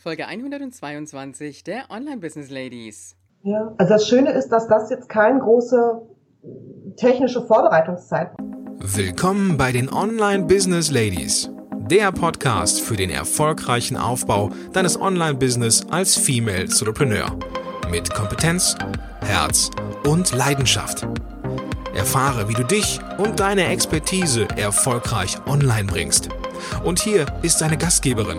Folge 122 der Online Business Ladies. Ja, also das Schöne ist, dass das jetzt keine große technische Vorbereitungszeit. Willkommen bei den Online Business Ladies, der Podcast für den erfolgreichen Aufbau deines Online Business als Female Entrepreneur mit Kompetenz, Herz und Leidenschaft. Erfahre, wie du dich und deine Expertise erfolgreich online bringst. Und hier ist deine Gastgeberin,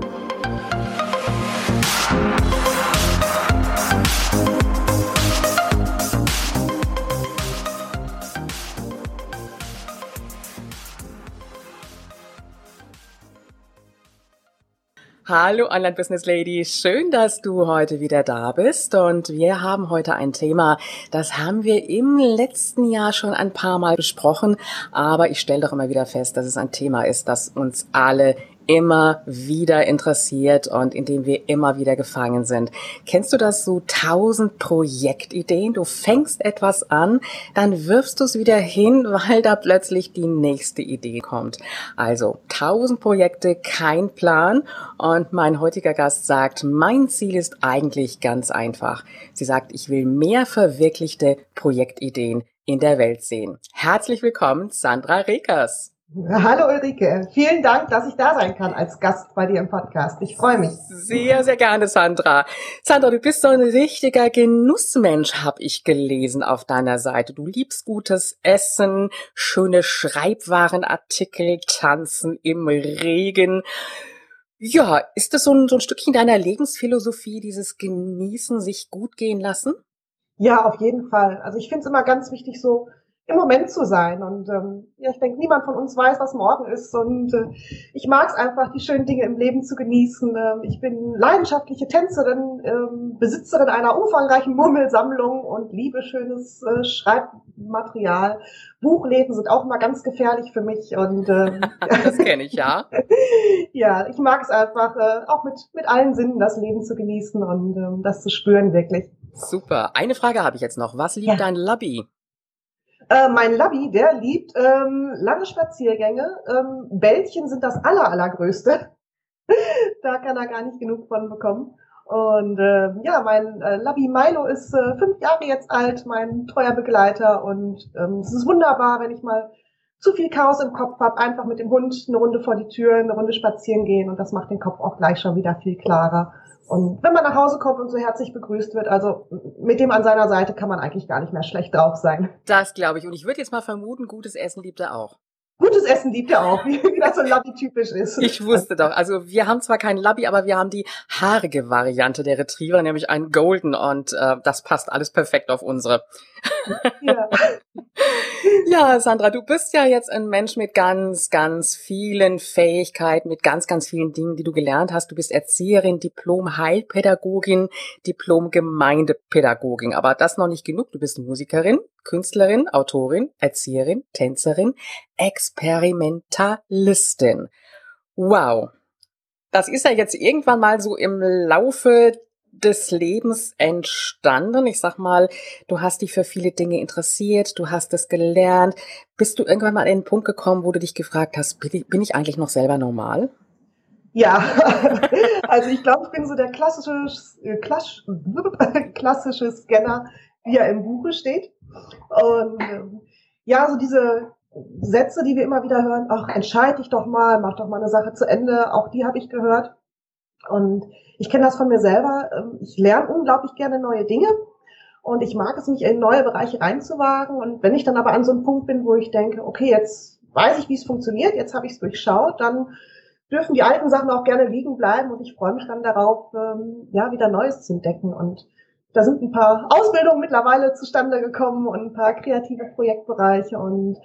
Hallo Online Business Lady, schön, dass du heute wieder da bist. Und wir haben heute ein Thema, das haben wir im letzten Jahr schon ein paar Mal besprochen, aber ich stelle doch immer wieder fest, dass es ein Thema ist, das uns alle immer wieder interessiert und in dem wir immer wieder gefangen sind. Kennst du das so tausend Projektideen? Du fängst etwas an, dann wirfst du es wieder hin, weil da plötzlich die nächste Idee kommt. Also tausend Projekte, kein Plan. Und mein heutiger Gast sagt, mein Ziel ist eigentlich ganz einfach. Sie sagt, ich will mehr verwirklichte Projektideen in der Welt sehen. Herzlich willkommen, Sandra Rekers. Hallo Ulrike, vielen Dank, dass ich da sein kann als Gast bei dir im Podcast. Ich freue mich. Sehr, sehr gerne, Sandra. Sandra, du bist so ein richtiger Genussmensch, habe ich gelesen auf deiner Seite. Du liebst gutes Essen, schöne Schreibwarenartikel, Tanzen im Regen. Ja, ist das so ein, so ein Stückchen deiner Lebensphilosophie, dieses Genießen, sich gut gehen lassen? Ja, auf jeden Fall. Also ich finde es immer ganz wichtig, so im Moment zu sein. Und ähm, ja, ich denke, niemand von uns weiß, was morgen ist. Und äh, ich mag es einfach, die schönen Dinge im Leben zu genießen. Ähm, ich bin leidenschaftliche Tänzerin, ähm, Besitzerin einer umfangreichen Murmelsammlung und liebe schönes äh, Schreibmaterial. Buchlesen sind auch mal ganz gefährlich für mich. Und ähm, das kenne ich ja. ja, ich mag es einfach, äh, auch mit mit allen Sinnen das Leben zu genießen und ähm, das zu spüren wirklich. Super. Eine Frage habe ich jetzt noch. Was liebt ja. dein Lobby? Äh, mein Labby, der liebt ähm, lange Spaziergänge. Ähm, Bällchen sind das aller, allergrößte. da kann er gar nicht genug von bekommen. Und äh, ja, mein äh, Labby Milo ist äh, fünf Jahre jetzt alt, mein treuer Begleiter. Und ähm, es ist wunderbar, wenn ich mal zu viel Chaos im Kopf habe, einfach mit dem Hund eine Runde vor die Tür, eine Runde spazieren gehen und das macht den Kopf auch gleich schon wieder viel klarer. Und wenn man nach Hause kommt und so herzlich begrüßt wird, also mit dem an seiner Seite kann man eigentlich gar nicht mehr schlecht drauf sein. Das glaube ich. Und ich würde jetzt mal vermuten, gutes Essen liebt er auch. Gutes Essen liebt er auch, wie, das so Labby-typisch ist. Ich wusste doch. Also wir haben zwar keinen Labby, aber wir haben die haarige Variante der Retriever, nämlich einen Golden und äh, das passt alles perfekt auf unsere. Ja. ja, Sandra, du bist ja jetzt ein Mensch mit ganz, ganz vielen Fähigkeiten, mit ganz, ganz vielen Dingen, die du gelernt hast. Du bist Erzieherin, Diplom-Heilpädagogin, Diplom-Gemeindepädagogin. Aber das noch nicht genug. Du bist Musikerin, Künstlerin, Autorin, Erzieherin, Tänzerin, Experimentalistin. Wow. Das ist ja jetzt irgendwann mal so im Laufe des Lebens entstanden? Ich sag mal, du hast dich für viele Dinge interessiert, du hast es gelernt. Bist du irgendwann mal an den Punkt gekommen, wo du dich gefragt hast, bin ich eigentlich noch selber normal? Ja, also ich glaube, ich bin so der klassische, äh, klass, klassische Scanner, wie er im Buche steht. Und ähm, ja, so diese Sätze, die wir immer wieder hören, ach, entscheid dich doch mal, mach doch mal eine Sache zu Ende, auch die habe ich gehört. Und ich kenne das von mir selber. Ähm, ich lerne unglaublich gerne neue Dinge und ich mag es, mich in neue Bereiche reinzuwagen. Und wenn ich dann aber an so einem Punkt bin, wo ich denke, okay, jetzt weiß ich, wie es funktioniert, jetzt habe ich es durchschaut, dann dürfen die alten Sachen auch gerne liegen bleiben und ich freue mich dann darauf, ähm, ja, wieder Neues zu entdecken. Und da sind ein paar Ausbildungen mittlerweile zustande gekommen und ein paar kreative Projektbereiche und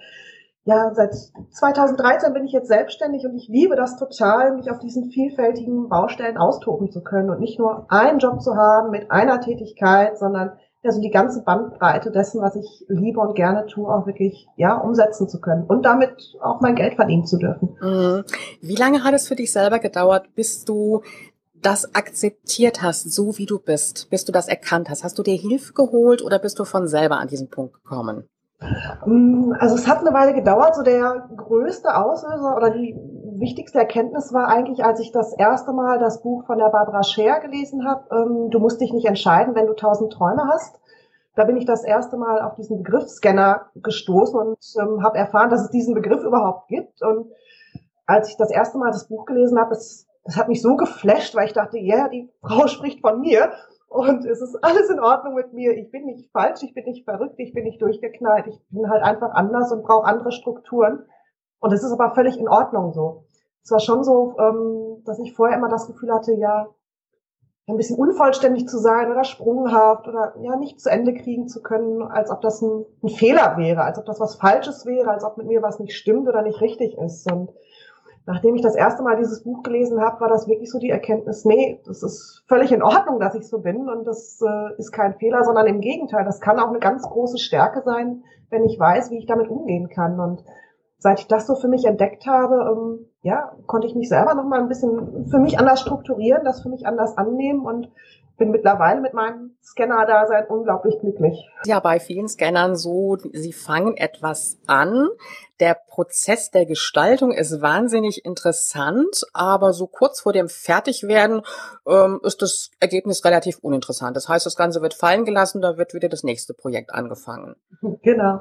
ja, seit 2013 bin ich jetzt selbstständig und ich liebe das total, mich auf diesen vielfältigen Baustellen austoben zu können und nicht nur einen Job zu haben mit einer Tätigkeit, sondern ja, so die ganze Bandbreite dessen, was ich liebe und gerne tue, auch wirklich, ja, umsetzen zu können und damit auch mein Geld verdienen zu dürfen. Mhm. Wie lange hat es für dich selber gedauert, bis du das akzeptiert hast, so wie du bist, bis du das erkannt hast? Hast du dir Hilfe geholt oder bist du von selber an diesen Punkt gekommen? Mm, also es hat eine Weile gedauert. So der größte Auslöser oder die wichtigste Erkenntnis war eigentlich, als ich das erste Mal das Buch von der Barbara Scher gelesen habe. Ähm, du musst dich nicht entscheiden, wenn du tausend Träume hast. Da bin ich das erste Mal auf diesen Begriff Scanner gestoßen und ähm, habe erfahren, dass es diesen Begriff überhaupt gibt. Und als ich das erste Mal das Buch gelesen habe, es, es hat mich so geflasht, weil ich dachte, ja, yeah, die Frau spricht von mir. Und es ist alles in Ordnung mit mir. Ich bin nicht falsch, ich bin nicht verrückt, ich bin nicht durchgeknallt. Ich bin halt einfach anders und brauche andere Strukturen. Und es ist aber völlig in Ordnung so. Es war schon so, ähm, dass ich vorher immer das Gefühl hatte, ja, ein bisschen unvollständig zu sein oder sprunghaft oder ja nicht zu Ende kriegen zu können, als ob das ein, ein Fehler wäre, als ob das was Falsches wäre, als ob mit mir was nicht stimmt oder nicht richtig ist. Und nachdem ich das erste Mal dieses Buch gelesen habe, war das wirklich so die Erkenntnis, nee, das ist völlig in Ordnung, dass ich so bin und das äh, ist kein Fehler, sondern im Gegenteil, das kann auch eine ganz große Stärke sein, wenn ich weiß, wie ich damit umgehen kann. Und seit ich das so für mich entdeckt habe, ähm, ja, konnte ich mich selber noch mal ein bisschen für mich anders strukturieren, das für mich anders annehmen und bin mittlerweile mit meinem Scanner-Dasein unglaublich glücklich. Ja, bei vielen Scannern so, sie fangen etwas an. Der Prozess der Gestaltung ist wahnsinnig interessant, aber so kurz vor dem Fertigwerden ähm, ist das Ergebnis relativ uninteressant. Das heißt, das Ganze wird fallen gelassen, da wird wieder das nächste Projekt angefangen. Genau.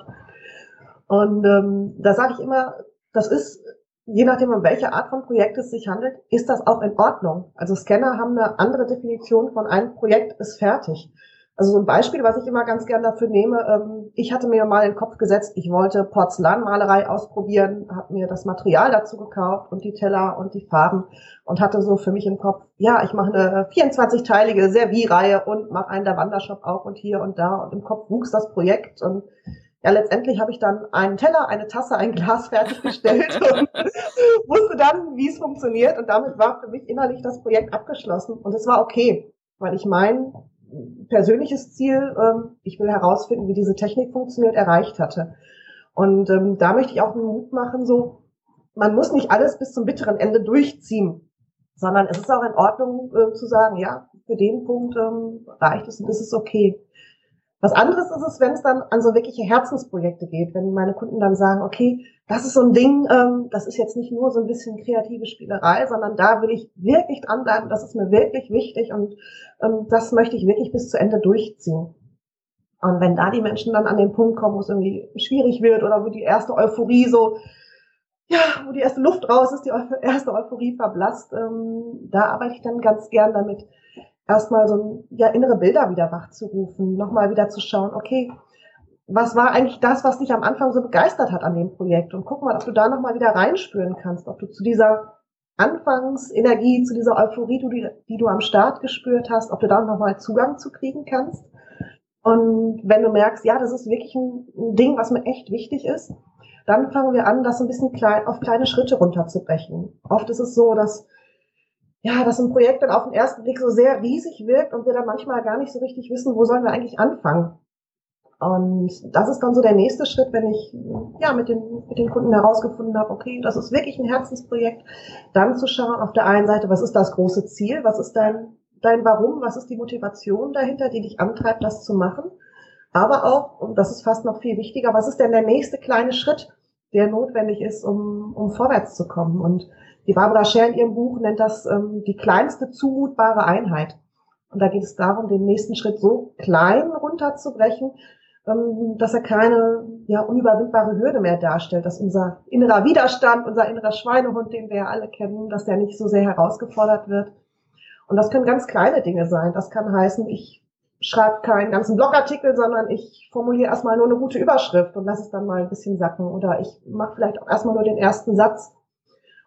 Und ähm, da sage ich immer, das ist je nachdem, um welche Art von Projekt es sich handelt, ist das auch in Ordnung. Also Scanner haben eine andere Definition von einem Projekt ist fertig. Also so ein Beispiel, was ich immer ganz gern dafür nehme, ähm, ich hatte mir mal in den Kopf gesetzt, ich wollte Porzellanmalerei ausprobieren, habe mir das Material dazu gekauft und die Teller und die Farben und hatte so für mich im Kopf, ja, ich mache eine 24-teilige Servierreihe und mache einen der Wandershop auch und hier und da und im Kopf wuchs das Projekt und ja, letztendlich habe ich dann einen Teller, eine Tasse, ein Glas fertiggestellt und wusste dann, wie es funktioniert. Und damit war für mich innerlich das Projekt abgeschlossen. Und es war okay, weil ich mein persönliches Ziel, ähm, ich will herausfinden, wie diese Technik funktioniert, erreicht hatte. Und ähm, da möchte ich auch einen Mut machen, so, man muss nicht alles bis zum bitteren Ende durchziehen, sondern es ist auch in Ordnung äh, zu sagen, ja, für den Punkt ähm, reicht es und ist es okay. Was anderes ist es, wenn es dann an so wirkliche Herzensprojekte geht, wenn meine Kunden dann sagen, okay, das ist so ein Ding, ähm, das ist jetzt nicht nur so ein bisschen kreative Spielerei, sondern da will ich wirklich dranbleiben, das ist mir wirklich wichtig und ähm, das möchte ich wirklich bis zu Ende durchziehen. Und wenn da die Menschen dann an den Punkt kommen, wo es irgendwie schwierig wird oder wo die erste Euphorie so, ja, wo die erste Luft raus ist, die erste Euphorie verblasst, ähm, da arbeite ich dann ganz gern damit, erstmal so ja, innere Bilder wieder wachzurufen, nochmal wieder zu schauen, okay, was war eigentlich das, was dich am Anfang so begeistert hat an dem Projekt? Und guck mal, ob du da nochmal wieder reinspüren kannst, ob du zu dieser Anfangsenergie, zu dieser Euphorie, die, die du am Start gespürt hast, ob du da nochmal Zugang zu kriegen kannst. Und wenn du merkst, ja, das ist wirklich ein, Ding, was mir echt wichtig ist, dann fangen wir an, das ein bisschen klein, auf kleine Schritte runterzubrechen. Oft ist es so, dass ja, dass ein Projekt dann auf den ersten Blick so sehr riesig wirkt und wir dann manchmal gar nicht so richtig wissen, wo sollen wir eigentlich anfangen. Und das ist dann so der nächste Schritt, wenn ich ja mit den, mit den Kunden herausgefunden habe, okay, das ist wirklich ein Herzensprojekt, dann zu schauen auf der einen Seite, was ist das große Ziel, was ist dein, dein Warum, was ist die Motivation dahinter, die dich antreibt, das zu machen. Aber auch, und das ist fast noch viel wichtiger, was ist denn der nächste kleine Schritt, der notwendig ist, um, um vorwärts zu kommen. Und die Barbara Scher in ihrem Buch nennt das ähm, die kleinste zumutbare Einheit. Und da geht es darum, den nächsten Schritt so klein runterzubrechen, ähm, dass er keine ja, unüberwindbare Hürde mehr darstellt, dass unser innerer Widerstand, unser innerer Schweinehund, den wir ja alle kennen, dass der nicht so sehr herausgefordert wird. Und das können ganz kleine Dinge sein. Das kann heißen, ich schreibe keinen ganzen Blogartikel, sondern ich formuliere erstmal nur eine gute Überschrift und lasse es dann mal ein bisschen sacken. Oder ich mache vielleicht auch erstmal nur den ersten Satz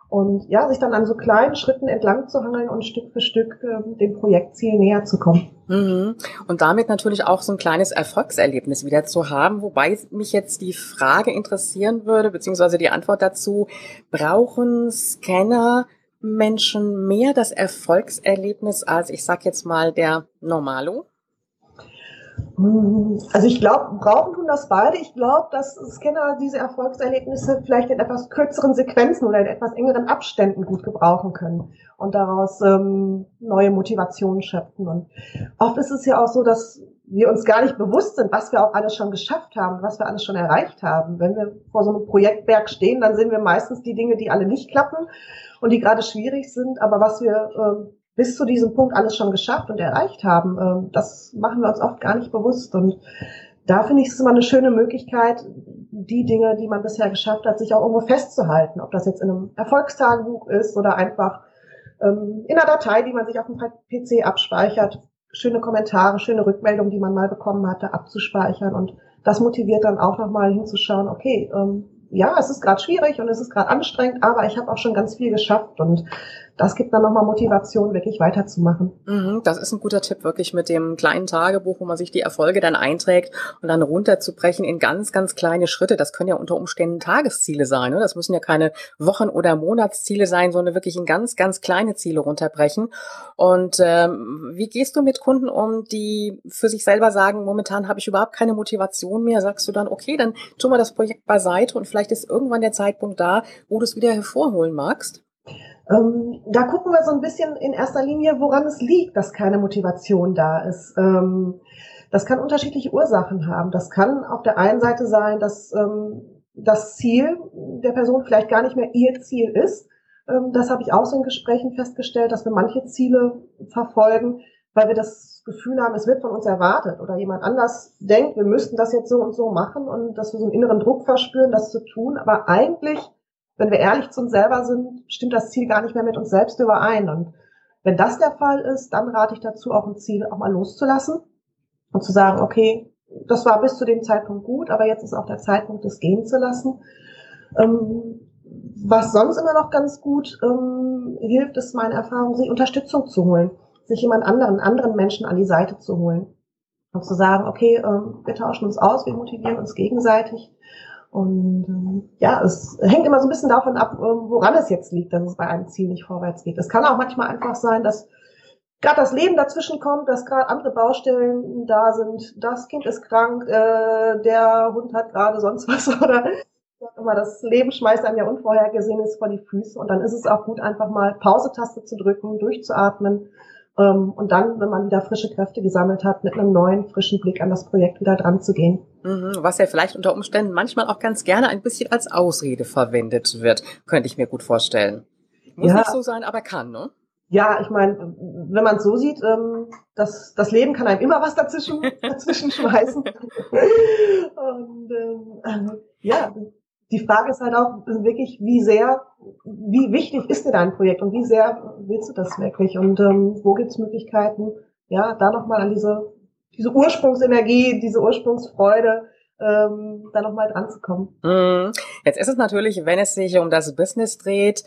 und ja, sich dann an so kleinen Schritten entlang zu hangeln und Stück für Stück äh, dem Projektziel näher zu kommen. Mhm. Und damit natürlich auch so ein kleines Erfolgserlebnis wieder zu haben, wobei mich jetzt die Frage interessieren würde, beziehungsweise die Antwort dazu, brauchen Scanner Menschen mehr das Erfolgserlebnis als, ich sag jetzt mal, der Normalo? Also ich glaube, brauchen tun das beide. Ich glaube, dass Scanner diese Erfolgserlebnisse vielleicht in etwas kürzeren Sequenzen oder in etwas engeren Abständen gut gebrauchen können und daraus ähm, neue Motivationen schöpfen. Und oft ist es ja auch so, dass wir uns gar nicht bewusst sind, was wir auch alles schon geschafft haben, was wir alles schon erreicht haben. Wenn wir vor so einem Projektberg stehen, dann sehen wir meistens die Dinge, die alle nicht klappen und die gerade schwierig sind. Aber was wir äh, bis zu diesem Punkt alles schon geschafft und erreicht haben, äh, das machen wir uns oft gar nicht bewusst. Und da finde ich es immer eine schöne Möglichkeit, die Dinge, die man bisher geschafft hat, sich auch irgendwo festzuhalten. Ob das jetzt in einem Erfolgstagebuch ist oder einfach ähm, in einer Datei, die man sich auf dem PC abspeichert, schöne Kommentare, schöne Rückmeldungen, die man mal bekommen hatte, abzuspeichern. Und das motiviert dann auch nochmal hinzuschauen, okay, ähm, ja, es ist gerade schwierig und es ist gerade anstrengend, aber ich habe auch schon ganz viel geschafft und das gibt dann nochmal Motivation, wirklich weiterzumachen. Mhm, das ist ein guter Tipp, wirklich mit dem kleinen Tagebuch, wo man sich die Erfolge dann einträgt und dann runterzubrechen in ganz, ganz kleine Schritte. Das können ja unter Umständen Tagesziele sein. Ne? Das müssen ja keine Wochen- oder Monatsziele sein, sondern wirklich in ganz, ganz kleine Ziele runterbrechen. Und ähm, wie gehst du mit Kunden um, die für sich selber sagen, momentan habe ich überhaupt keine Motivation mehr? Sagst du dann, okay, dann tun wir das Projekt beiseite und vielleicht ist irgendwann der Zeitpunkt da, wo du es wieder hervorholen magst? Ähm, da gucken wir so ein bisschen in erster Linie, woran es liegt, dass keine Motivation da ist. Ähm, das kann unterschiedliche Ursachen haben. Das kann auf der einen Seite sein, dass ähm, das Ziel der Person vielleicht gar nicht mehr ihr Ziel ist. Ähm, das habe ich auch so in Gesprächen festgestellt, dass wir manche Ziele verfolgen, weil wir das Gefühl haben, es wird von uns erwartet oder jemand anders denkt, wir müssten das jetzt so und so machen und dass wir so einen inneren Druck verspüren, das zu tun. Aber eigentlich wenn wir ehrlich zu uns selber sind, stimmt das Ziel gar nicht mehr mit uns selbst überein. Und wenn das der Fall ist, dann rate ich dazu, auch ein Ziel auch mal loszulassen und zu sagen, okay, das war bis zu dem Zeitpunkt gut, aber jetzt ist auch der Zeitpunkt, es gehen zu lassen. Ähm, was sonst immer noch ganz gut ähm, hilft, ist meine Erfahrung, sich Unterstützung zu holen, sich jemand anderen, anderen Menschen an die Seite zu holen und zu sagen, okay, ähm, wir tauschen uns aus, wir motivieren uns gegenseitig und ähm, ja, es hängt immer so ein bisschen davon ab, ähm, woran es jetzt liegt, dass es bei einem Ziel nicht vorwärts geht. Es kann auch manchmal einfach sein, dass gerade das Leben dazwischen kommt, dass gerade andere Baustellen da sind. Das Kind ist krank, äh, der Hund hat gerade sonst was oder immer das Leben schmeißt einem ja Unvorhergesehenes vor die Füße und dann ist es auch gut, einfach mal Pause-Taste zu drücken, durchzuatmen und dann, wenn man wieder frische Kräfte gesammelt hat, mit einem neuen, frischen Blick an das Projekt wieder dran zu gehen. Mhm, was ja vielleicht unter Umständen manchmal auch ganz gerne ein bisschen als Ausrede verwendet wird, könnte ich mir gut vorstellen. Muss ja. nicht so sein, aber kann, ne? Ja, ich meine, wenn man es so sieht, ähm, das, das Leben kann einem immer was dazwischen, dazwischen schmeißen. Und ähm, ja, die Frage ist halt auch wirklich, wie sehr, wie wichtig ist dir dein Projekt und wie sehr willst du das wirklich und ähm, wo gibt es Möglichkeiten, ja, da nochmal an diese, diese Ursprungsenergie, diese Ursprungsfreude ähm, da nochmal dran zu kommen. Mhm. Jetzt ist es natürlich, wenn es sich um das Business dreht,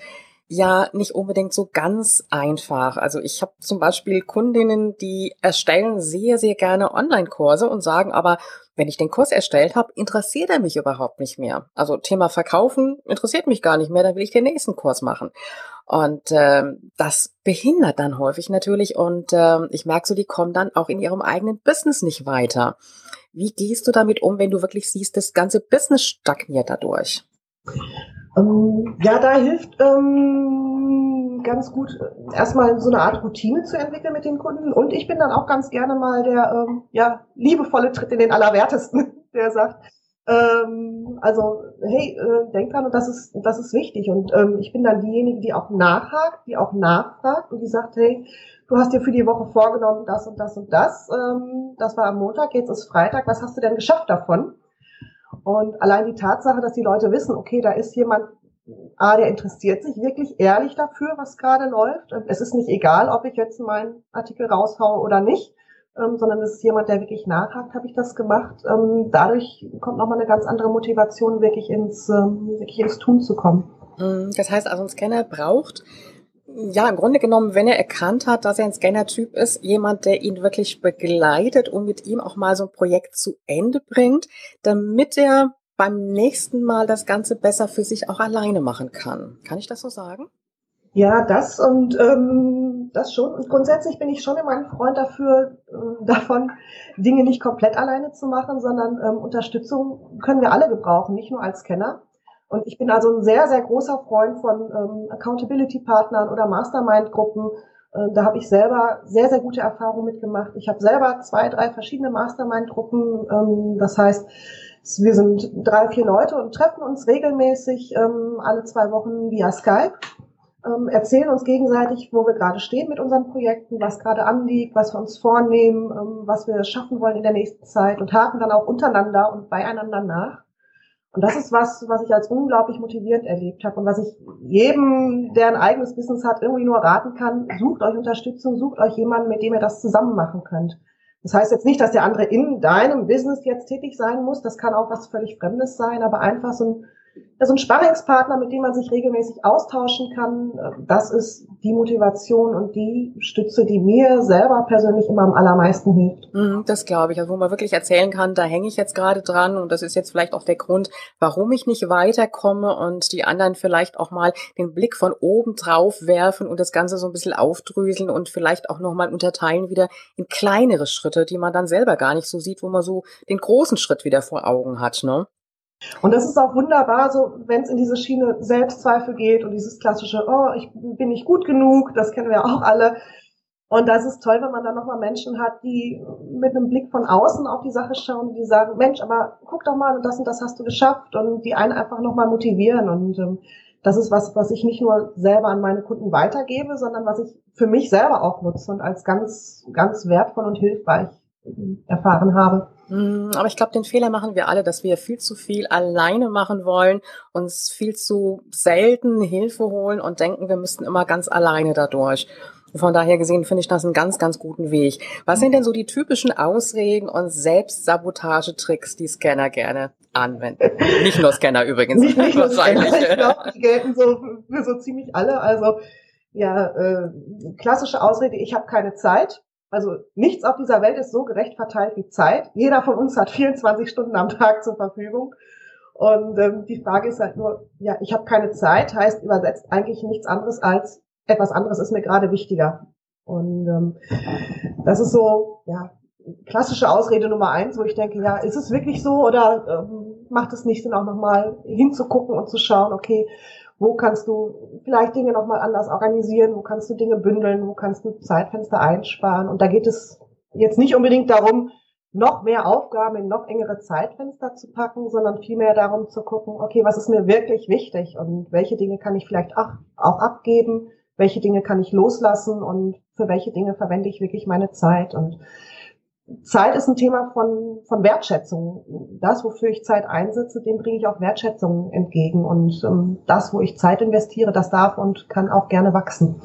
ja nicht unbedingt so ganz einfach. Also ich habe zum Beispiel Kundinnen, die erstellen sehr, sehr gerne Online-Kurse und sagen aber, wenn ich den Kurs erstellt habe, interessiert er mich überhaupt nicht mehr. Also Thema Verkaufen interessiert mich gar nicht mehr, dann will ich den nächsten Kurs machen. Und ähm, das behindert dann häufig natürlich und ähm, ich merke so, die kommen dann auch in ihrem eigenen Business nicht weiter. Wie gehst du damit um, wenn du wirklich siehst, das ganze Business stagniert dadurch? Ähm, ja, da hilft ähm, ganz gut, erstmal so eine Art Routine zu entwickeln mit den Kunden. Und ich bin dann auch ganz gerne mal der ähm, ja, liebevolle Tritt in den Allerwertesten, der sagt, ähm, also, hey, äh, denk dran, und das ist, das ist wichtig. Und ähm, ich bin dann diejenige, die auch nachhakt, die auch nachfragt und die sagt, hey, du hast dir für die Woche vorgenommen, das und das und das. Ähm, das war am Montag, jetzt ist Freitag, was hast du denn geschafft davon? Und allein die Tatsache, dass die Leute wissen, okay, da ist jemand, A, der interessiert sich wirklich ehrlich dafür, was gerade läuft. Es ist nicht egal, ob ich jetzt meinen Artikel raushaue oder nicht, ähm, sondern es ist jemand, der wirklich nachhakt, habe ich das gemacht. Ähm, dadurch kommt nochmal eine ganz andere Motivation, wirklich ins, ähm, wirklich ins Tun zu kommen. Mhm. Das heißt also, ein Scanner braucht ja, im Grunde genommen, wenn er erkannt hat, dass er ein Scanner-Typ ist, jemand, der ihn wirklich begleitet und mit ihm auch mal so ein Projekt zu Ende bringt, damit er beim nächsten Mal das Ganze besser für sich auch alleine machen kann. Kann ich das so sagen? Ja, das und ähm, das schon. Und grundsätzlich bin ich schon immer ein Freund dafür, äh, davon, Dinge nicht komplett alleine zu machen, sondern ähm, Unterstützung können wir alle gebrauchen, nicht nur als Kenner. Und ich bin also ein sehr, sehr großer Freund von ähm, Accountability-Partnern oder Mastermind-Gruppen, Äh, da habe ich selber sehr, sehr gute Erfahrungen mitgemacht. Ich habe selber zwei, drei verschiedene Mastermind-Gruppen. Ähm, das heißt, wir sind drei, vier Leute und treffen uns regelmäßig ähm, alle zwei Wochen via Skype, ähm, erzählen uns gegenseitig, wo wir gerade stehen mit unseren Projekten, was gerade anliegt, was wir uns vornehmen, was wir schaffen wollen in der nächsten Zeit und haken dann auch untereinander und beieinander nach. Und das ist was, was ich als unglaublich motivierend erlebt habe und was ich jedem, der ein eigenes Business hat, irgendwie nur raten kann. Sucht euch Unterstützung, sucht euch jemanden, mit dem ihr das zusammen machen könnt. Das heißt jetzt nicht, dass der andere in deinem Business jetzt tätig sein muss. Das kann auch was völlig Fremdes sein, aber einfach so ein so ein Sparringspartner, mit dem man sich regelmäßig austauschen kann, das ist die Motivation und die Stütze, die mir selber persönlich immer am allermeisten hilft. Mhm, das glaube ich, also wo man wirklich erzählen kann, da hänge ich jetzt gerade dran und das ist jetzt vielleicht auch der Grund, warum ich nicht weiterkomme und die anderen vielleicht auch mal den Blick von oben drauf werfen und das Ganze so ein bisschen aufdröseln und vielleicht auch nochmal unterteilen wieder in kleinere Schritte, die man dann selber gar nicht so sieht, wo man so den großen Schritt wieder vor Augen hat, ne? Und das ist auch wunderbar, so wenn es in diese Schiene Selbstzweifel geht und dieses klassische, oh, ich bin nicht gut genug, das kennen wir auch alle. Und das ist toll, wenn man dann nochmal Menschen hat, die mit einem Blick von außen auf die Sache schauen, die sagen, Mensch, aber guck doch mal, das und das hast du geschafft und die einen einfach nochmal motivieren. Und ähm, das ist was, was ich nicht nur selber an meine Kunden weitergebe, sondern was ich für mich selber auch nutze und als ganz, ganz wertvoll und hilfreich erfahren habe. Mm, aber ich glaube, den Fehler machen wir alle, dass wir viel zu viel alleine machen wollen, uns viel zu selten Hilfe holen und denken, wir müssten immer ganz alleine dadurch. Von daher gesehen finde ich das einen ganz, ganz guten Weg. Was sind denn so die typischen Ausreden und Selbstsabotagetricks, die Scanner gerne anwenden? Nicht nur Scanner übrigens. nicht, nicht nur Scanner, ich glaube, die gelten so für so ziemlich alle. Also ja, äh, klassische Ausrede, ich habe keine Zeit. Also nichts auf dieser Welt ist so gerecht verteilt wie Zeit. Jeder von uns hat 24 Stunden am Tag zur Verfügung. Und ähm, die Frage ist halt nur, ja, ich habe keine Zeit, heißt übersetzt eigentlich nichts anderes als etwas anderes ist mir gerade wichtiger. Und ähm, das ist so, ja, klassische Ausrede Nummer eins, wo ich denke, ja, ist es wirklich so oder ähm, macht es nicht Sinn, auch nochmal hinzugucken und zu schauen, okay, wo kannst du vielleicht Dinge nochmal anders organisieren? Wo kannst du Dinge bündeln? Wo kannst du Zeitfenster einsparen? Und da geht es jetzt nicht unbedingt darum, noch mehr Aufgaben in noch engere Zeitfenster zu packen, sondern vielmehr darum zu gucken, okay, was ist mir wirklich wichtig und welche Dinge kann ich vielleicht auch, auch abgeben? Welche Dinge kann ich loslassen und für welche Dinge verwende ich wirklich meine Zeit? Und Zeit ist ein Thema von, von Wertschätzung. Das, wofür ich Zeit einsetze, dem bringe ich auch Wertschätzung entgegen. Und ähm, das, wo ich Zeit investiere, das darf und kann auch gerne wachsen.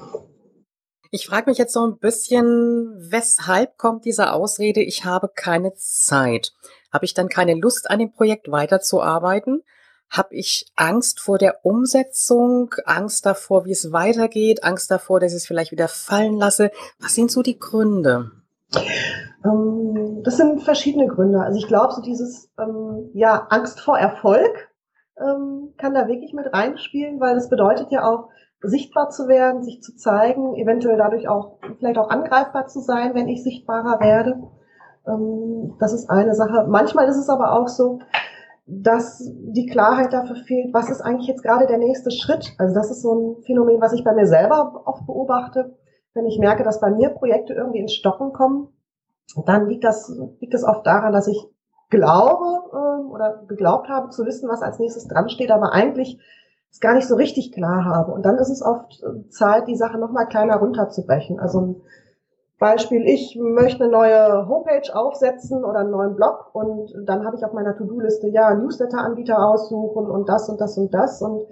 Ich frage mich jetzt so ein bisschen, weshalb kommt diese Ausrede, ich habe keine Zeit? Habe ich dann keine Lust, an dem Projekt weiterzuarbeiten? Habe ich Angst vor der Umsetzung, Angst davor, wie es weitergeht, Angst davor, dass ich es vielleicht wieder fallen lasse? Was sind so die Gründe? Ähm, das sind verschiedene Gründe. Also ich glaube, so dieses ähm, ja Angst vor Erfolg ähm, kann da wirklich mit reinspielen, weil das bedeutet ja auch sichtbar zu werden, sich zu zeigen, eventuell dadurch auch vielleicht auch angreifbar zu sein, wenn ich sichtbarer werde. Ähm, das ist eine Sache. Manchmal ist es aber auch so, dass die Klarheit dafür fehlt, was ist eigentlich jetzt gerade der nächste Schritt. Also das ist so ein Phänomen, was ich bei mir selber oft beobachte wenn ich merke, dass bei mir Projekte irgendwie ins Stocken kommen, dann liegt das, liegt das oft daran, dass ich glaube äh, oder geglaubt habe zu wissen, was als nächstes dran steht, aber eigentlich es gar nicht so richtig klar habe. Und dann ist es oft äh, Zeit, die Sache nochmal kleiner runterzubrechen. Also ein Beispiel, ich möchte eine neue Homepage aufsetzen oder einen neuen Blog und dann habe ich auf meiner To-Do-Liste, ja, Newsletter-Anbieter aussuchen und das und das und das und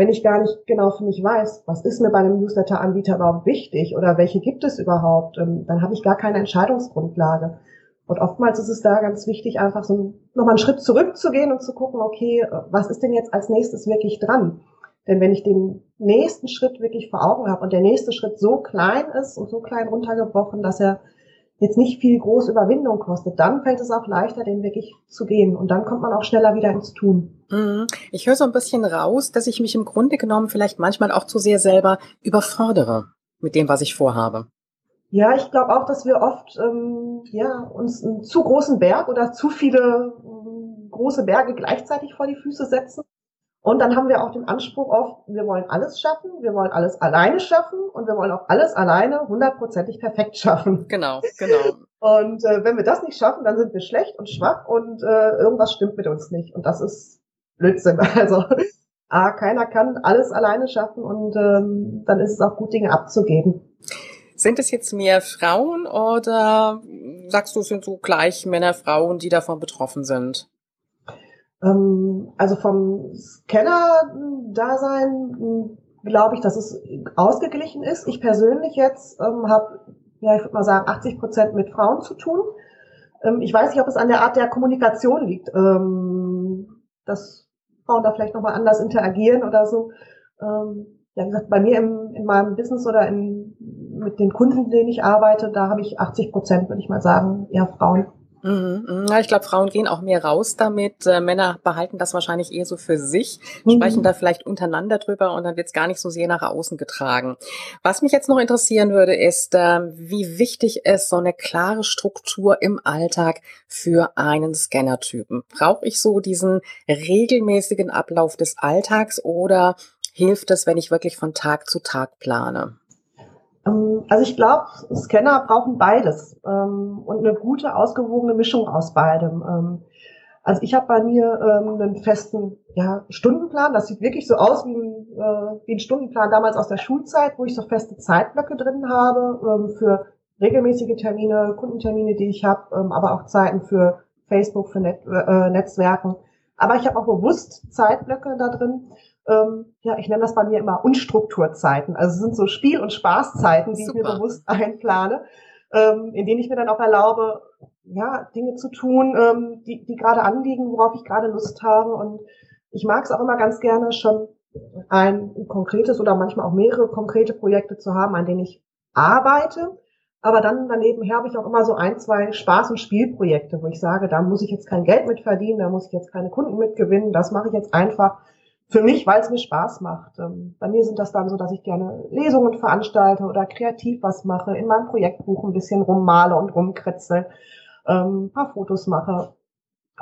wenn ich gar nicht genau für mich weiß, was ist mir bei einem Newsletter-Anbieter überhaupt wichtig oder welche gibt es überhaupt, ähm, dann habe ich gar keine Entscheidungsgrundlage. Und oftmals ist es da ganz wichtig, einfach so nochmal einen Schritt zurückzugehen und zu gucken, okay, was ist denn jetzt als nächstes wirklich dran? Denn wenn ich den nächsten Schritt wirklich vor Augen habe und der nächste Schritt so klein ist und so klein runtergebrochen, dass er jetzt nicht viel große Überwindung kostet, dann fällt es auch leichter, den wirklich zu gehen. Und dann kommt man auch schneller wieder ins Tun. Mhm. Ich höre so ein bisschen raus, dass ich mich im Grunde genommen vielleicht manchmal auch zu sehr selber überfordere mit dem, was ich vorhabe. Ja, ich glaube auch, dass wir oft ähm, ja, uns einen zu großen Berg oder zu viele ähm, große Berge gleichzeitig vor die Füße setzen Und dann haben wir auch den Anspruch auf, wir wollen alles schaffen, wir wollen alles alleine schaffen und wir wollen auch alles alleine hundertprozentig perfekt schaffen. Genau, genau. Und äh, wenn wir das nicht schaffen, dann sind wir schlecht und schwach und äh, irgendwas stimmt mit uns nicht. Und das ist Blödsinn. Also A, keiner kann alles alleine schaffen und ähm, dann ist es auch gut, Dinge abzugeben. Sind es jetzt mehr Frauen oder sagst du, es sind so gleich Männer, Frauen, die davon betroffen sind? Ähm, also vom Scanner-Dasein glaube ich, dass es ausgeglichen ist. Ich persönlich jetzt ähm, habe, ja, ich würde mal sagen, 80 Prozent mit Frauen zu tun. Ähm, ich weiß nicht, ob es an der Art der Kommunikation liegt, ähm, dass Frauen da vielleicht nochmal anders interagieren oder so. Ähm, ja, wie gesagt, bei mir im, in meinem Business oder in, mit den Kunden, denen ich arbeite, da habe ich 80 Prozent, würde ich mal sagen, eher Frauen. Mhm, mhm. Ja, ich glaube, Frauen gehen auch mehr raus damit. Äh, Männer behalten das wahrscheinlich eher so für sich, mhm. sprechen da vielleicht untereinander drüber und dann wird es gar nicht so sehr nach außen getragen. Was mich jetzt noch interessieren würde, ist, äh, wie wichtig ist so eine klare Struktur im Alltag für einen Scannertypen. Brauche ich so diesen regelmäßigen Ablauf des Alltags oder hilft es, wenn ich wirklich von Tag zu Tag plane? Ähm, also ich glaube, Scanner brauchen beides ähm, und eine gute, ausgewogene Mischung aus beidem. Ähm, also ich habe bei mir einen festen ja, Stundenplan. Das sieht wirklich so aus wie ein, äh, wie ein Stundenplan damals aus der Schulzeit, wo ich so feste Zeitblöcke drin habe für regelmäßige Termine, Kundentermine, die ich habe, aber auch Zeiten für Facebook, für Net äh, Netzwerken. Aber ich habe auch bewusst Zeitblöcke da drin, ähm, ja, ich nenne das bei mir immer Unstrukturzeiten. Also es sind so Spiel- und Spaßzeiten, die Super. ich mir bewusst einplane, ähm, in denen ich mir dann auch erlaube, ja, Dinge zu tun, ähm, die, die gerade anliegen, worauf ich gerade Lust habe. Und ich mag es auch immer ganz gerne, schon ein konkretes oder manchmal auch mehrere konkrete Projekte zu haben, an denen ich arbeite. Aber dann daneben habe ich auch immer so ein, zwei Spaß- und Spielprojekte, wo ich sage, da muss ich jetzt kein Geld mit verdienen, da muss ich jetzt keine Kunden mitgewinnen, das mache ich jetzt einfach, für mich, weil es mir Spaß macht. Ähm, bei mir sind das dann so, dass ich gerne Lesungen veranstalte oder kreativ was mache, in meinem Projektbuch ein bisschen rummale und rumkritzel, ähm, ein paar Fotos mache.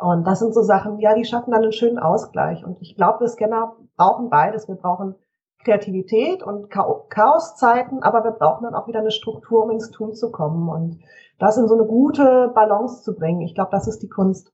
Und das sind so Sachen, ja, die schaffen dann einen schönen Ausgleich. Und ich glaube, wir Scanner brauchen beides. Wir brauchen Kreativität und Chaoszeiten, aber wir brauchen dann auch wieder eine Struktur, um ins Tun zu kommen. Und das in so eine gute Balance zu bringen. Ich glaube, das ist die Kunst.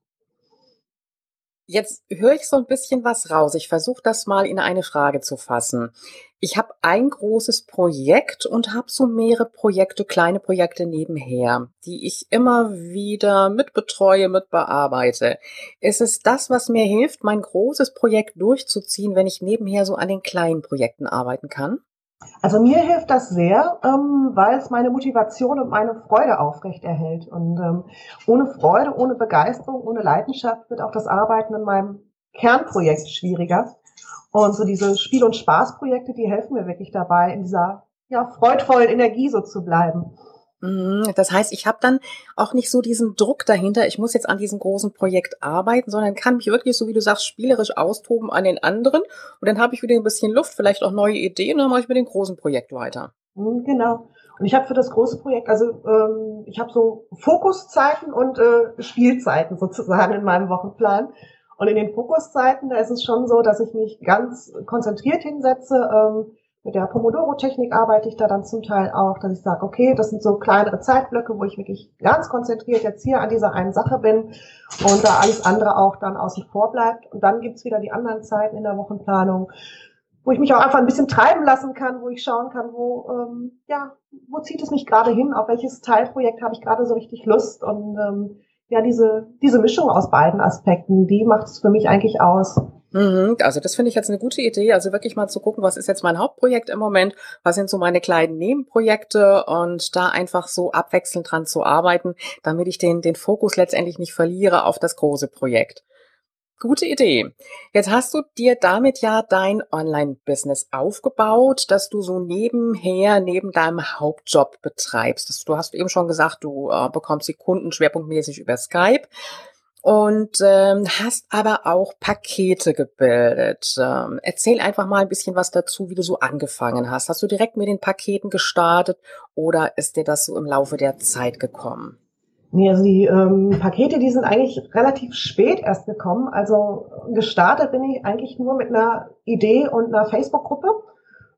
Jetzt höre ich so ein bisschen was raus. Ich versuche das mal in eine Frage zu fassen. Ich habe ein großes Projekt und habe so mehrere Projekte, kleine Projekte nebenher, die ich immer wieder mitbetreue, mitbearbeite. Ist es das, was mir hilft, mein großes Projekt durchzuziehen, wenn ich nebenher so an den kleinen Projekten arbeiten kann? Also mir hilft das sehr, ähm, weil es meine Motivation und meine Freude aufrechterhält. Und ähm, ohne Freude, ohne Begeisterung, ohne Leidenschaft wird auch das Arbeiten in meinem Kernprojekt schwieriger. Und so diese Spiel- und Spaßprojekte, die helfen mir wirklich dabei, in dieser ja, freudvollen Energie so zu bleiben. Mhm. Das heißt, ich habe dann auch nicht so diesen Druck dahinter, ich muss jetzt an diesem großen Projekt arbeiten, sondern kann mich wirklich, so wie du sagst, spielerisch austoben an den anderen und dann habe ich wieder ein bisschen Luft, vielleicht auch neue Ideen und dann mache ich mit dem großen Projekt weiter. Mhm, genau. Und ich habe für das große Projekt, also ähm, ich habe so Fokuszeiten und äh, Spielzeiten sozusagen in meinem Wochenplan. Und in den Fokuszeiten, da ist es schon so, dass ich mich ganz konzentriert hinsetze. Ähm, mit der Pomodoro-Technik arbeite ich da dann zum Teil auch, dass ich sage, okay, das sind so kleinere Zeitblöcke, wo ich wirklich ganz konzentriert jetzt hier an dieser einen Sache bin und da alles andere auch dann außen vor bleibt. Und dann gibt's wieder die anderen Zeiten in der Wochenplanung, wo ich mich auch einfach ein bisschen treiben lassen kann, wo ich schauen kann, wo, ähm, ja, wo zieht es mich gerade hin, auf welches Teilprojekt habe ich gerade so richtig Lust und ähm, ja, diese, diese Mischung aus beiden Aspekten, die macht es für mich eigentlich aus. Mhm, also das finde ich jetzt eine gute Idee. Also wirklich mal zu gucken, was ist jetzt mein Hauptprojekt im Moment, was sind so meine kleinen Nebenprojekte und da einfach so abwechselnd dran zu arbeiten, damit ich den, den Fokus letztendlich nicht verliere auf das große Projekt. Gute Idee. Jetzt hast du dir damit ja dein Online-Business aufgebaut, dass du so nebenher, neben deinem Hauptjob betreibst. Du hast eben schon gesagt, du äh, bekommst die Kunden schwerpunktmäßig über Skype und ähm, hast aber auch Pakete gebildet. Ähm, erzähl einfach mal ein bisschen was dazu, wie du so angefangen hast. Hast du direkt mit den Paketen gestartet oder ist dir das so im Laufe der Zeit gekommen? Nee, also die ähm, Pakete, die sind eigentlich relativ spät erst gekommen. Also gestartet bin ich eigentlich nur mit einer Idee und einer Facebook-Gruppe.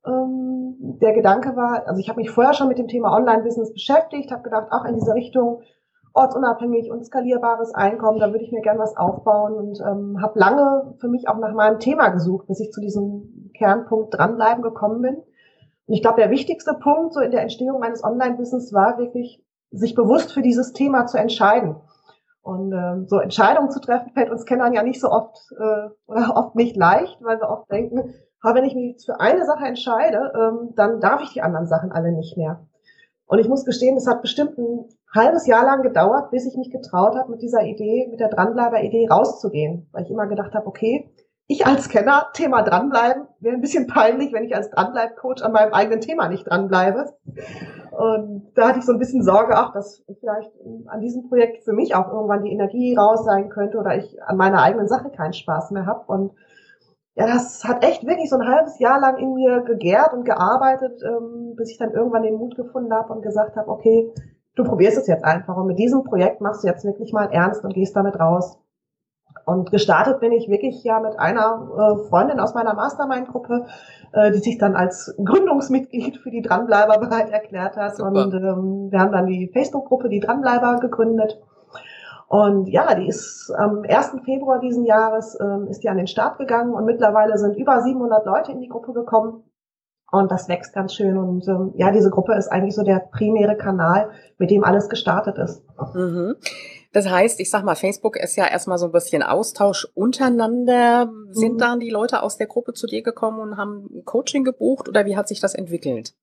Ähm, der Gedanke war, also ich habe mich vorher schon mit dem Thema Online-Business beschäftigt, habe gedacht, auch in diese Richtung ortsunabhängig und skalierbares Einkommen, da würde ich mir gern was aufbauen und ähm, habe lange für mich auch nach meinem Thema gesucht, bis ich zu diesem Kernpunkt dranbleiben gekommen bin. Und ich glaube, der wichtigste Punkt so in der Entstehung meines Online-Business war wirklich, sich bewusst für dieses Thema zu entscheiden. Und äh, so Entscheidungen zu treffen, fällt uns Kennern ja nicht so oft äh, oder oft nicht leicht, weil wir oft denken, wenn ich mich jetzt für eine Sache entscheide, ähm, dann darf ich die anderen Sachen alle nicht mehr. Und ich muss gestehen, es hat bestimmt ein halbes Jahr lang gedauert, bis ich mich getraut habe, mit dieser Idee, mit der Dranbleiber-Idee rauszugehen. Weil ich immer gedacht habe, okay, ich als Kenner, Thema dranbleiben, wäre ein bisschen peinlich, wenn ich als Dranbleib-Coach an meinem eigenen Thema nicht dranbleibe. Und da hatte ich so ein bisschen Sorge, ach, dass vielleicht an diesem Projekt für mich auch irgendwann die Energie raus sein könnte oder ich an meiner eigenen Sache keinen Spaß mehr habe. Und ja, das hat echt wirklich so ein halbes Jahr lang in mir gegärt und gearbeitet, ähm, bis ich dann irgendwann den Mut gefunden habe und gesagt habe, okay, du probierst es jetzt einfach und mit diesem Projekt machst du jetzt wirklich mal ernst und gehst damit raus. Und gestartet bin ich wirklich ja mit einer äh, Freundin aus meiner Mastermind-Gruppe, äh, die sich dann als Gründungsmitglied für die Dranbleiber bereit erklärt hat. Super. Und ähm, wir haben dann die Facebook-Gruppe, die Dranbleiber, gegründet. Und ja, die ist am 1. Februar diesen Jahres ähm, ist die an den Start gegangen und mittlerweile sind über 700 Leute in die Gruppe gekommen. Und das wächst ganz schön. Und ähm, ja, diese Gruppe ist eigentlich so der primäre Kanal, mit dem alles gestartet ist. Mhm. Das heißt, ich sag mal, Facebook ist ja erstmal so ein bisschen Austausch untereinander. Sind mhm. dann die Leute aus der Gruppe zu dir gekommen und haben Coaching gebucht oder wie hat sich das entwickelt?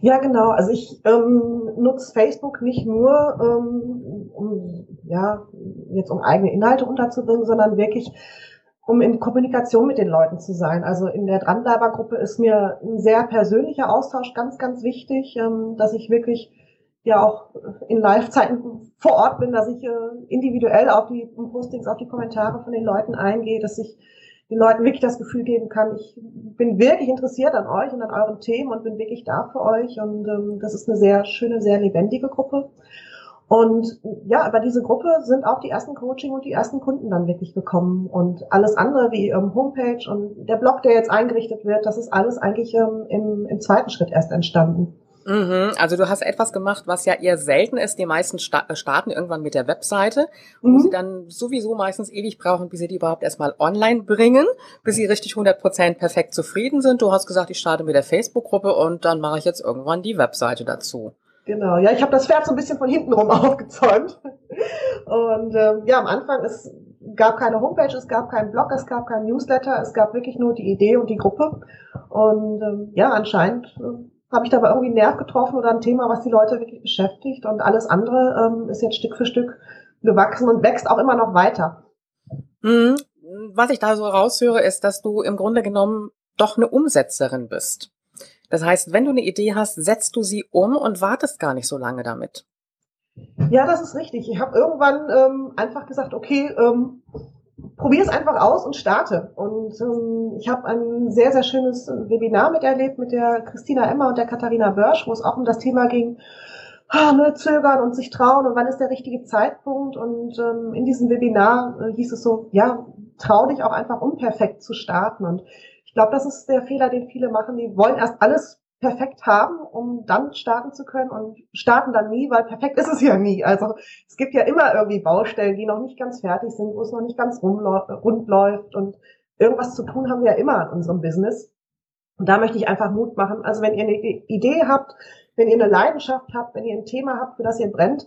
Ja, genau. Also ich ähm, nutze Facebook nicht nur, ähm, um ja jetzt um eigene Inhalte unterzubringen, sondern wirklich um in Kommunikation mit den Leuten zu sein. Also in der Dranbleibergruppe ist mir ein sehr persönlicher Austausch ganz, ganz wichtig, ähm, dass ich wirklich ja auch in Live-Zeiten vor Ort bin, dass ich äh, individuell auf die Postings, auf die Kommentare von den Leuten eingehe, dass ich den Leuten wirklich das Gefühl geben kann, ich bin wirklich interessiert an euch und an euren Themen und bin wirklich da für euch. Und ähm, das ist eine sehr schöne, sehr lebendige Gruppe. Und ja, über diese Gruppe sind auch die ersten Coaching und die ersten Kunden dann wirklich gekommen. Und alles andere wie ähm, Homepage und der Blog, der jetzt eingerichtet wird, das ist alles eigentlich ähm, im, im zweiten Schritt erst entstanden. Mhm, also du hast etwas gemacht, was ja eher selten ist. Die meisten äh, starten irgendwann mit der Webseite, wo mhm. sie dann sowieso meistens ewig brauchen, bis sie die überhaupt erstmal online bringen, bis sie richtig 100% perfekt zufrieden sind. Du hast gesagt, ich starte mit der Facebook-Gruppe und dann mache ich jetzt irgendwann die Webseite dazu. Genau, ja, ich habe das Pferd so ein bisschen von hinten rum aufgezäumt. Und ähm, ja, am Anfang, es gab keine Homepage, es gab keinen Blog, es gab keinen Newsletter, es gab wirklich nur die Idee und die Gruppe. Und ähm, ja, anscheinend äh, habe ich dabei irgendwie einen Nerv getroffen oder ein Thema, was die Leute wirklich beschäftigt. Und alles andere ähm, ist jetzt Stück für Stück gewachsen und wächst auch immer noch weiter. Mhm. Was ich da so raushöre, ist, dass du im Grunde genommen doch eine Umsetzerin bist. Das heißt, wenn du eine Idee hast, setzt du sie um und wartest gar nicht so lange damit. Ja, das ist richtig. Ich habe irgendwann ähm, einfach gesagt, okay, ähm, probier es einfach aus und starte. Und ähm, ich habe ein sehr, sehr schönes Webinar miterlebt mit der Christina Emmer und der Katharina Börsch, wo es auch um das Thema ging, ah, ne, zögern und sich trauen und wann ist der richtige Zeitpunkt. Und ähm, in diesem Webinar äh, hieß es so, ja, trau dich auch einfach unperfekt zu starten. Und glaube, das ist der Fehler, den viele machen. Die wollen erst alles perfekt haben, um dann starten zu können und starten dann nie, weil perfekt ist es ja nie. Also es gibt ja immer irgendwie Baustellen, die noch nicht ganz fertig sind, wo es noch nicht ganz rund läuft und irgendwas zu tun haben wir ja immer in unserem Business. Und da möchte ich einfach Mut machen. Also wenn ihr eine Idee habt, wenn ihr eine Leidenschaft habt, wenn ihr ein Thema habt, für das ihr brennt,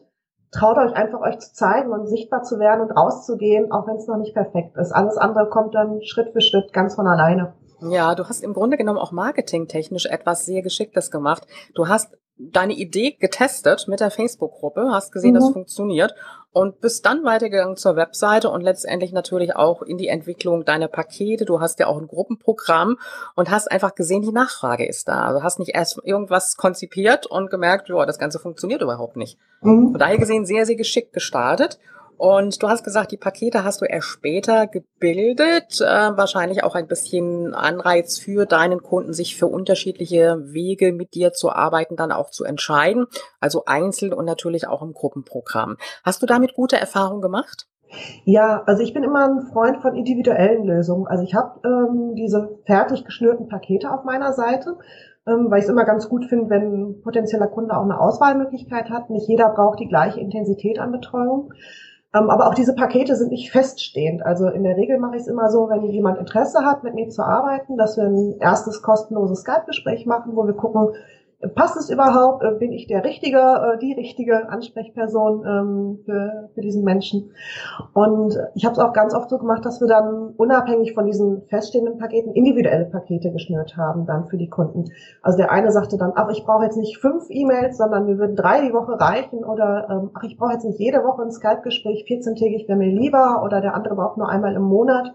traut euch einfach euch zu zeigen und sichtbar zu werden und rauszugehen, auch wenn es noch nicht perfekt ist. Alles andere kommt dann Schritt für Schritt ganz von alleine. Ja, du hast im Grunde genommen auch marketingtechnisch etwas sehr Geschicktes gemacht. Du hast deine Idee getestet mit der Facebook-Gruppe, hast gesehen, mhm. das funktioniert und bist dann weitergegangen zur Webseite und letztendlich natürlich auch in die Entwicklung deiner Pakete. Du hast ja auch ein Gruppenprogramm und hast einfach gesehen, die Nachfrage ist da. Also hast nicht erst irgendwas konzipiert und gemerkt, ja, das Ganze funktioniert überhaupt nicht. Mhm. Von daher gesehen sehr, sehr geschickt gestartet Und du hast gesagt, die Pakete hast du erst später gebildet. Äh, wahrscheinlich auch ein bisschen Anreiz für deinen Kunden, sich für unterschiedliche Wege mit dir zu arbeiten, dann auch zu entscheiden. Also einzeln und natürlich auch im Gruppenprogramm. Hast du damit gute Erfahrungen gemacht? Ja, also ich bin immer ein Freund von individuellen Lösungen. Also ich habe ähm, diese fertig geschnürten Pakete auf meiner Seite, ähm, weil ich es immer ganz gut finde, wenn ein potenzieller Kunde auch eine Auswahlmöglichkeit hat. Nicht jeder braucht die gleiche Intensität an Betreuung. Ähm, aber auch diese Pakete sind nicht feststehend. Also in der Regel mache ich es immer so, wenn jemand Interesse hat, mit mir zu arbeiten, dass wir ein erstes kostenloses Skype-Gespräch machen, wo wir gucken, passt es überhaupt? Äh, bin ich der richtige, äh, die richtige Ansprechperson ähm, für, für diesen Menschen? Und ich habe es auch ganz oft so gemacht, dass wir dann unabhängig von diesen feststehenden Paketen individuelle Pakete geschnürt haben dann für die Kunden. Also der eine sagte dann, ach, ich brauche jetzt nicht fünf E-Mails, sondern mir würden drei die Woche reichen oder ähm, ach, ich brauche jetzt nicht jede Woche ein Skype-Gespräch, 14-tägig wäre mir lieber oder der andere braucht nur einmal im Monat.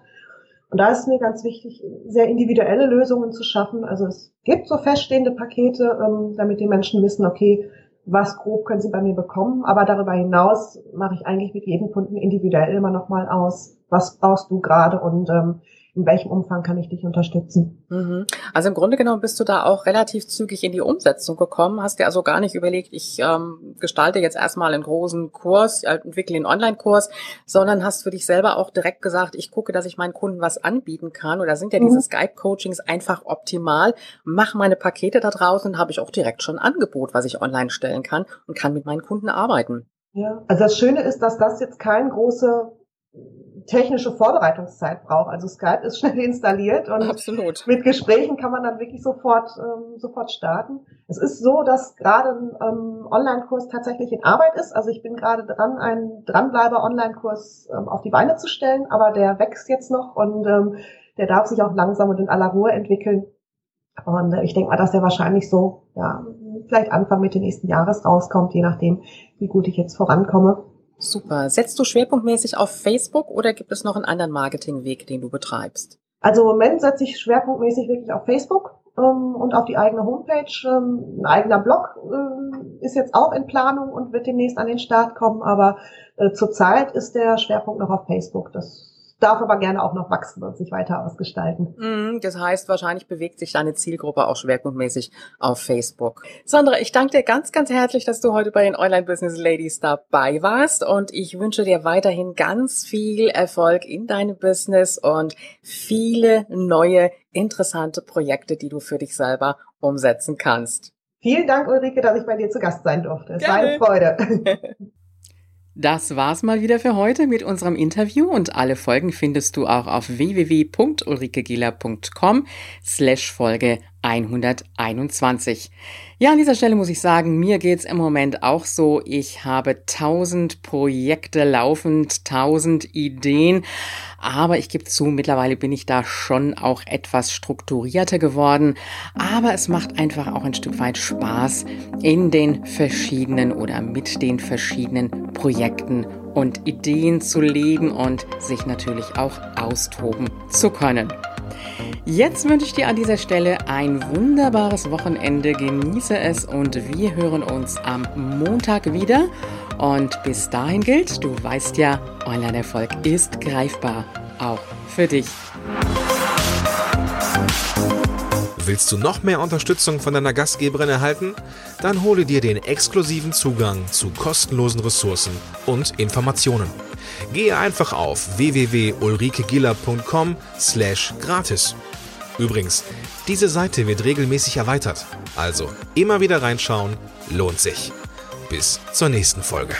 Und da ist mir ganz wichtig, sehr individuelle Lösungen zu schaffen. Also es gibt so feststehende Pakete, ähm, damit die Menschen wissen, okay, was grob können sie bei mir bekommen. Aber darüber hinaus mache ich eigentlich mit jedem Kunden individuell immer nochmal aus, was brauchst du gerade und ähm, in welchem Umfang kann ich dich unterstützen. Mhm. Also im Grunde genommen bist du da auch relativ zügig in die Umsetzung gekommen, hast dir also gar nicht überlegt, ich ähm, gestalte jetzt erstmal einen großen Kurs, äh, entwickle einen Online-Kurs, sondern hast für dich selber auch direkt gesagt, ich gucke, dass ich meinen Kunden was anbieten kann. Oder sind ja mhm. diese Skype-Coachings einfach optimal, mache meine Pakete da draußen, habe ich auch direkt schon ein Angebot, was ich online stellen kann und kann mit meinen Kunden arbeiten. Ja, also das Schöne ist, dass das jetzt kein großer technische Vorbereitungszeit braucht. Also Skype ist schnell installiert und Absolut. mit Gesprächen kann man dann wirklich sofort ähm, sofort starten. Es ist so, dass gerade ein ähm, Online-Kurs tatsächlich in Arbeit ist. Also ich bin gerade dran, einen dranbleiber Online-Kurs ähm, auf die Beine zu stellen, aber der wächst jetzt noch und ähm, der darf sich auch langsam und in aller Ruhe entwickeln. Und äh, ich denke mal, dass der wahrscheinlich so, ja, vielleicht Anfang Mitte nächsten Jahres rauskommt, je nachdem, wie gut ich jetzt vorankomme. Super. Setzt du schwerpunktmäßig auf Facebook oder gibt es noch einen anderen Marketingweg, den du betreibst? Also im Moment setze ich schwerpunktmäßig wirklich auf Facebook ähm, und auf die eigene Homepage. Ähm, ein eigener Blog äh, ist jetzt auch in Planung und wird demnächst an den Start kommen, aber äh, zurzeit ist der Schwerpunkt noch auf Facebook. Das darf aber gerne auch noch wachsen und sich weiter ausgestalten. Mm, das heißt, wahrscheinlich bewegt sich deine Zielgruppe auch schwerpunktmäßig auf Facebook. Sandra, ich danke dir ganz, ganz herzlich, dass du heute bei den Online Business Ladies dabei warst und ich wünsche dir weiterhin ganz viel Erfolg in deinem Business und viele neue interessante Projekte, die du für dich selber umsetzen kannst. Vielen Dank, Ulrike, dass ich bei dir zu Gast sein durfte. Es war eine Freude. Das war's mal wieder für heute mit unserem Interview und alle Folgen findest du auch auf www.ulrikegiller.com slash Folge 121. Ja, an dieser Stelle muss ich sagen, mir geht's im Moment auch so. Ich habe tausend Projekte laufend, tausend Ideen. Aber ich gebe zu, mittlerweile bin ich da schon auch etwas strukturierter geworden. Aber es macht einfach auch ein Stück weit Spaß, in den verschiedenen oder mit den verschiedenen Projekten und Ideen zu leben und sich natürlich auch austoben zu können. Jetzt wünsche ich dir an dieser Stelle ein wunderbares Wochenende. Genieße es und wir hören uns am Montag wieder. Und bis dahin gilt, du weißt ja, Online-Erfolg ist greifbar, auch für dich. Willst du noch mehr Unterstützung von deiner Gastgeberin erhalten? Dann hole dir den exklusiven Zugang zu kostenlosen Ressourcen und Informationen. Gehe einfach auf www.ulrikegiller.com slash gratis. Übrigens, diese Seite wird regelmäßig erweitert, also immer wieder reinschauen, lohnt sich. Bis zur nächsten Folge.